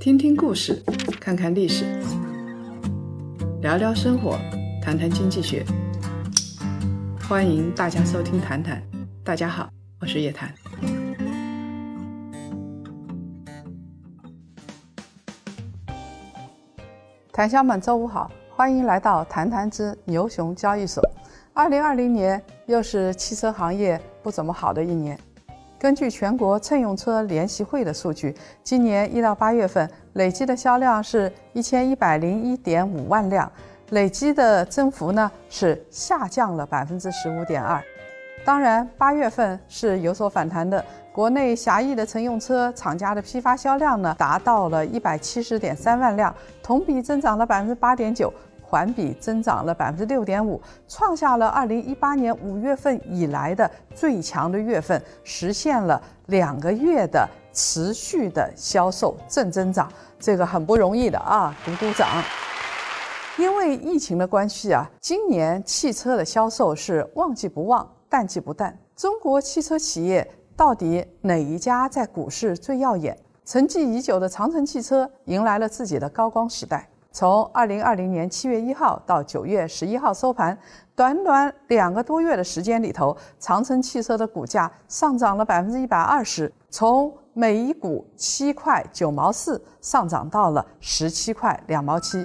听听故事，看看历史，聊聊生活，谈谈经济学。欢迎大家收听《谈谈》，大家好，我是叶檀。檀香们，周五好，欢迎来到《谈谈之牛熊交易所》。二零二零年又是汽车行业不怎么好的一年。根据全国乘用车联席会的数据，今年一到八月份累计的销量是一千一百零一点五万辆，累计的增幅呢是下降了百分之十五点二。当然，八月份是有所反弹的，国内狭义的乘用车厂家的批发销量呢达到了一百七十点三万辆，同比增长了百分之八点九。环比增长了百分之六点五，创下了二零一八年五月份以来的最强的月份，实现了两个月的持续的销售正增长，这个很不容易的啊，鼓鼓掌。因为疫情的关系啊，今年汽车的销售是旺季不旺，淡季不淡。中国汽车企业到底哪一家在股市最耀眼？沉寂已久的长城汽车迎来了自己的高光时代。从二零二零年七月一号到九月十一号收盘，短短两个多月的时间里头，长城汽车的股价上涨了百分之一百二十，从每一股七块九毛四上涨到了十七块两毛七。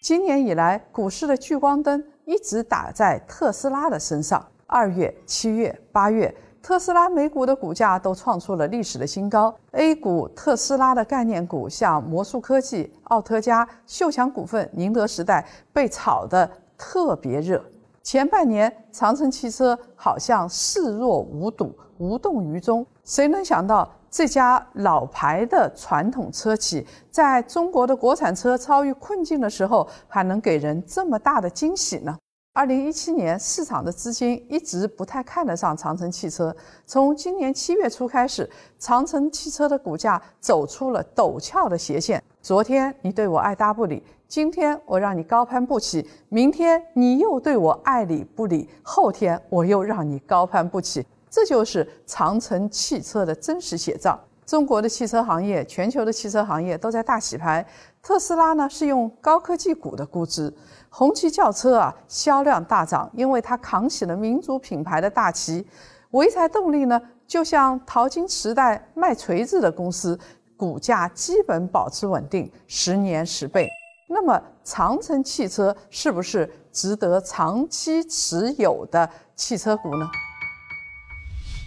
今年以来，股市的聚光灯一直打在特斯拉的身上。二月、七月、八月。特斯拉美股的股价都创出了历史的新高，A 股特斯拉的概念股像魔术科技、奥特加、秀强股份、宁德时代被炒得特别热。前半年，长城汽车好像视若无睹、无动于衷。谁能想到这家老牌的传统车企，在中国的国产车遭遇困境的时候，还能给人这么大的惊喜呢？二零一七年，市场的资金一直不太看得上长城汽车。从今年七月初开始，长城汽车的股价走出了陡峭的斜线。昨天你对我爱搭不理，今天我让你高攀不起，明天你又对我爱理不理，后天我又让你高攀不起。这就是长城汽车的真实写照。中国的汽车行业，全球的汽车行业都在大洗牌。特斯拉呢，是用高科技股的估值。红旗轿车啊，销量大涨，因为它扛起了民族品牌的大旗。潍柴动力呢，就像淘金时代卖锤子的公司，股价基本保持稳定，十年十倍。那么，长城汽车是不是值得长期持有的汽车股呢？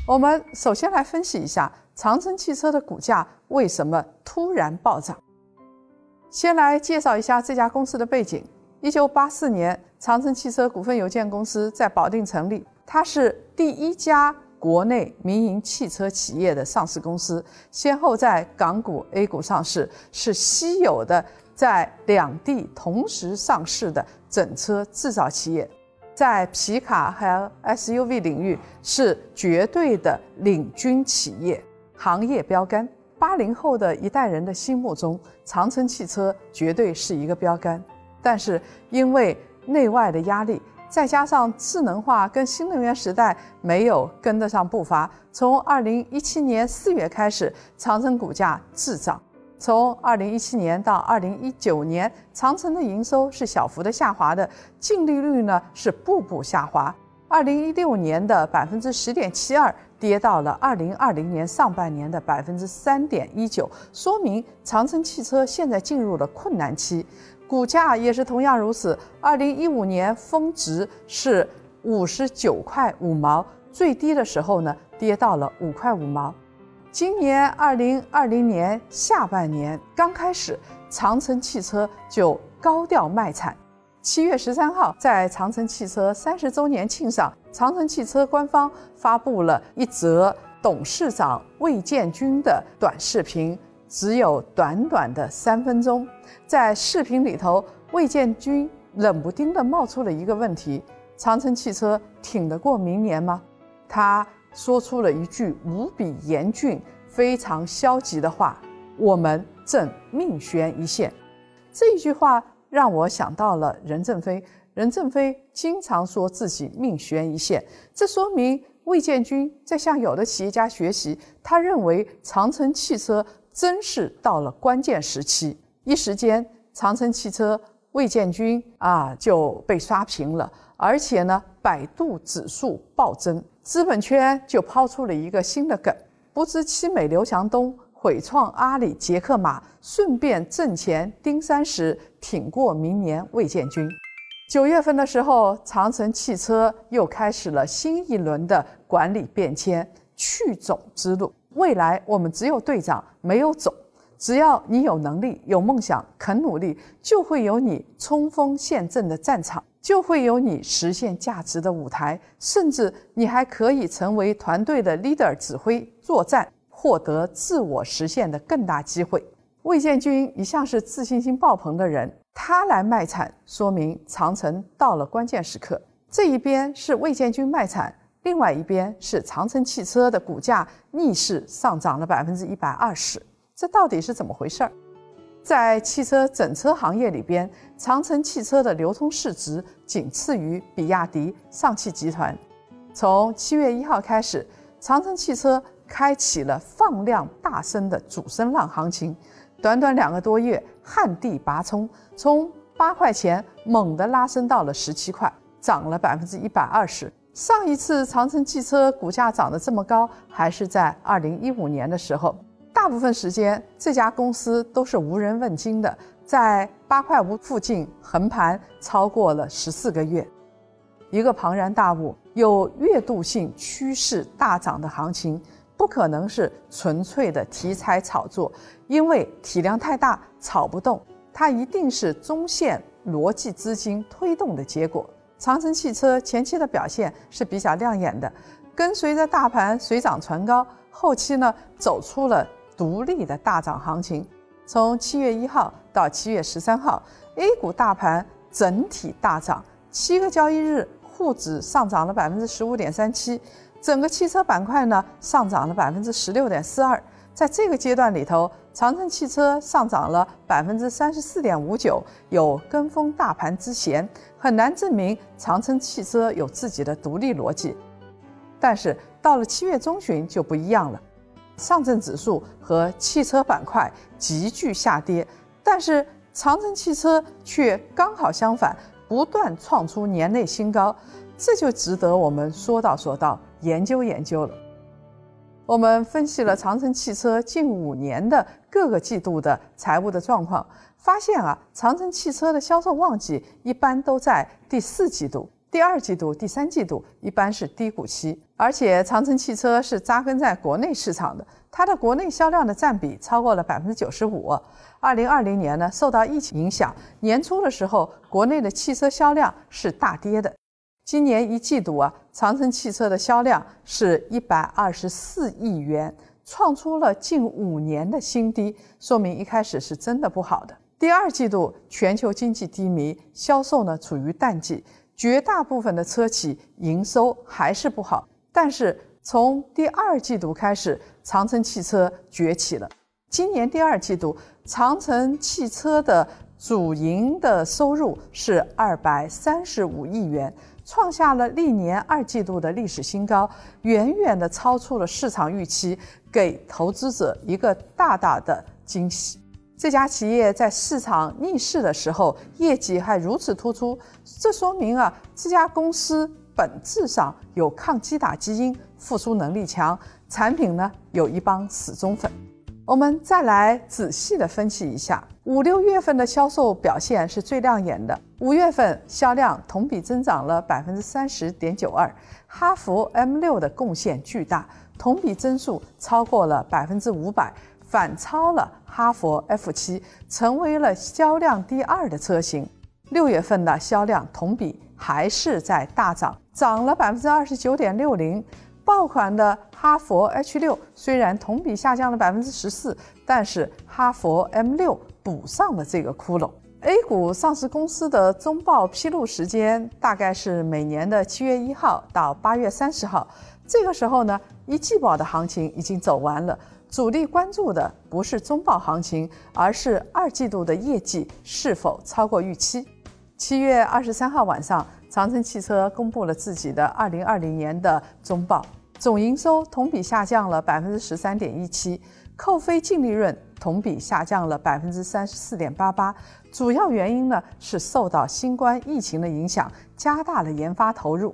我们首先来分析一下长城汽车的股价为什么突然暴涨。先来介绍一下这家公司的背景。一九八四年，长城汽车股份有限公司在保定成立。它是第一家国内民营汽车企业的上市公司，先后在港股、A 股上市，是稀有的在两地同时上市的整车制造企业。在皮卡和 SUV 领域是绝对的领军企业，行业标杆。八零后的一代人的心目中，长城汽车绝对是一个标杆。但是因为内外的压力，再加上智能化跟新能源时代没有跟得上步伐，从二零一七年四月开始，长城股价滞涨。从二零一七年到二零一九年，长城的营收是小幅的下滑的，净利率呢是步步下滑。二零一六年的百分之十点七二，跌到了二零二零年上半年的百分之三点一九，说明长城汽车现在进入了困难期。股价也是同样如此。二零一五年峰值是五十九块五毛，最低的时候呢跌到了五块五毛。今年二零二零年下半年刚开始，长城汽车就高调卖惨。七月十三号，在长城汽车三十周年庆上，长城汽车官方发布了一则董事长魏建军的短视频。只有短短的三分钟，在视频里头，魏建军冷不丁地冒出了一个问题：长城汽车挺得过明年吗？他说出了一句无比严峻、非常消极的话：“我们正命悬一线。”这一句话让我想到了任正非。任正非经常说自己命悬一线，这说明魏建军在向有的企业家学习。他认为长城汽车。真是到了关键时期，一时间长城汽车、魏建军啊就被刷屏了，而且呢，百度指数暴增，资本圈就抛出了一个新的梗：不知凄美刘强东毁创阿里杰克马，顺便挣钱丁三十，挺过明年魏建军。九月份的时候，长城汽车又开始了新一轮的管理变迁、去总之路。未来我们只有队长，没有总。只要你有能力、有梦想、肯努力，就会有你冲锋陷阵的战场，就会有你实现价值的舞台，甚至你还可以成为团队的 leader，指挥作战，获得自我实现的更大机会。魏建军一向是自信心爆棚的人。他来卖惨，说明长城到了关键时刻。这一边是魏建军卖惨，另外一边是长城汽车的股价逆势上涨了百分之一百二十。这到底是怎么回事儿？在汽车整车行业里边，长城汽车的流通市值仅次于比亚迪、上汽集团。从七月一号开始，长城汽车开启了放量大升的主升浪行情。短短两个多月，旱地拔葱，从八块钱猛地拉升到了十七块，涨了百分之一百二十。上一次长城汽车股价涨得这么高，还是在二零一五年的时候。大部分时间，这家公司都是无人问津的，在八块五附近横盘超过了十四个月。一个庞然大物，有月度性趋势大涨的行情。不可能是纯粹的题材炒作，因为体量太大，炒不动。它一定是中线逻辑资金推动的结果。长城汽车前期的表现是比较亮眼的，跟随着大盘水涨船高，后期呢走出了独立的大涨行情。从七月一号到七月十三号，A 股大盘整体大涨，七个交易日沪指上涨了百分之十五点三七。整个汽车板块呢上涨了百分之十六点四二，在这个阶段里头，长城汽车上涨了百分之三十四点五九，有跟风大盘之嫌，很难证明长城汽车有自己的独立逻辑。但是到了七月中旬就不一样了，上证指数和汽车板块急剧下跌，但是长城汽车却刚好相反，不断创出年内新高，这就值得我们说道说道。研究研究了，我们分析了长城汽车近五年的各个季度的财务的状况，发现啊，长城汽车的销售旺季一般都在第四季度、第二季度、第三季度，一般是低谷期。而且长城汽车是扎根在国内市场的，它的国内销量的占比超过了百分之九十五。二零二零年呢，受到疫情影响，年初的时候，国内的汽车销量是大跌的。今年一季度啊，长城汽车的销量是一百二十四亿元，创出了近五年的新低，说明一开始是真的不好的。第二季度全球经济低迷，销售呢处于淡季，绝大部分的车企营收还是不好。但是从第二季度开始，长城汽车崛起了。今年第二季度，长城汽车的主营的收入是二百三十五亿元。创下了历年二季度的历史新高，远远的超出了市场预期，给投资者一个大大的惊喜。这家企业在市场逆势的时候，业绩还如此突出，这说明啊，这家公司本质上有抗击打基因，复苏能力强，产品呢有一帮死忠粉。我们再来仔细的分析一下，五六月份的销售表现是最亮眼的。五月份销量同比增长了百分之三十点九二，哈弗 M 六的贡献巨大，同比增速超过了百分之五百，反超了哈弗 F 七，成为了销量第二的车型。六月份的销量同比还是在大涨，涨了百分之二十九点六零。爆款的哈佛 H 六虽然同比下降了百分之十四，但是哈佛 M 六补上了这个窟窿。A 股上市公司的中报披露时间大概是每年的七月一号到八月三十号。这个时候呢，一季报的行情已经走完了，主力关注的不是中报行情，而是二季度的业绩是否超过预期。七月二十三号晚上，长城汽车公布了自己的二零二零年的中报。总营收同比下降了百分之十三点一七，扣非净利润同比下降了百分之三十四点八八。主要原因呢是受到新冠疫情的影响，加大了研发投入。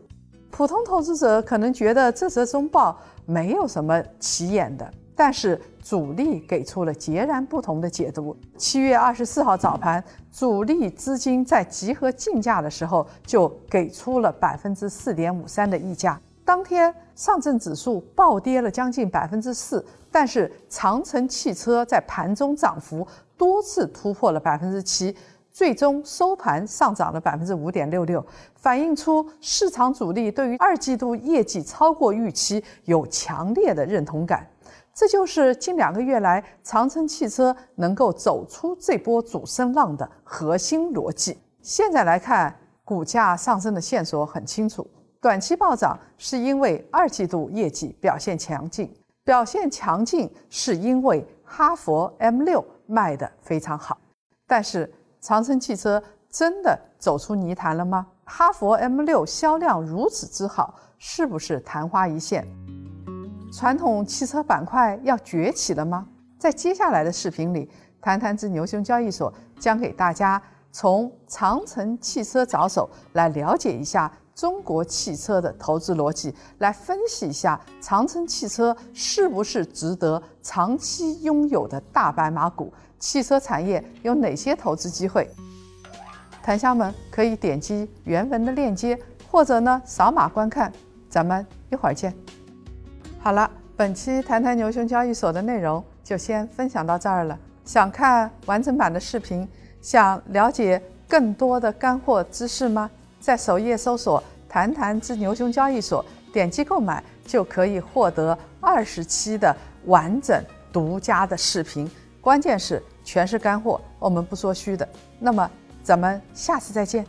普通投资者可能觉得这则中报没有什么起眼的，但是主力给出了截然不同的解读。七月二十四号早盘，主力资金在集合竞价的时候就给出了百分之四点五三的溢价。当天上证指数暴跌了将近百分之四，但是长城汽车在盘中涨幅多次突破了百分之七，最终收盘上涨了百分之五点六六，反映出市场主力对于二季度业绩超过预期有强烈的认同感。这就是近两个月来长城汽车能够走出这波主升浪的核心逻辑。现在来看，股价上升的线索很清楚。短期暴涨是因为二季度业绩表现强劲，表现强劲是因为哈佛 M 六卖得非常好。但是长城汽车真的走出泥潭了吗？哈佛 M 六销量如此之好，是不是昙花一现？传统汽车板块要崛起了吗？在接下来的视频里，谈谈之牛熊交易所将给大家从长城汽车着手来了解一下。中国汽车的投资逻辑，来分析一下长城汽车是不是值得长期拥有的大白马股？汽车产业有哪些投资机会？檀香们可以点击原文的链接，或者呢扫码观看。咱们一会儿见。好了，本期谈谈牛熊交易所的内容就先分享到这儿了。想看完整版的视频，想了解更多的干货知识吗？在首页搜索“谈谈之牛熊交易所”，点击购买就可以获得二十期的完整独家的视频。关键是全是干货，我们不说虚的。那么咱们下次再见。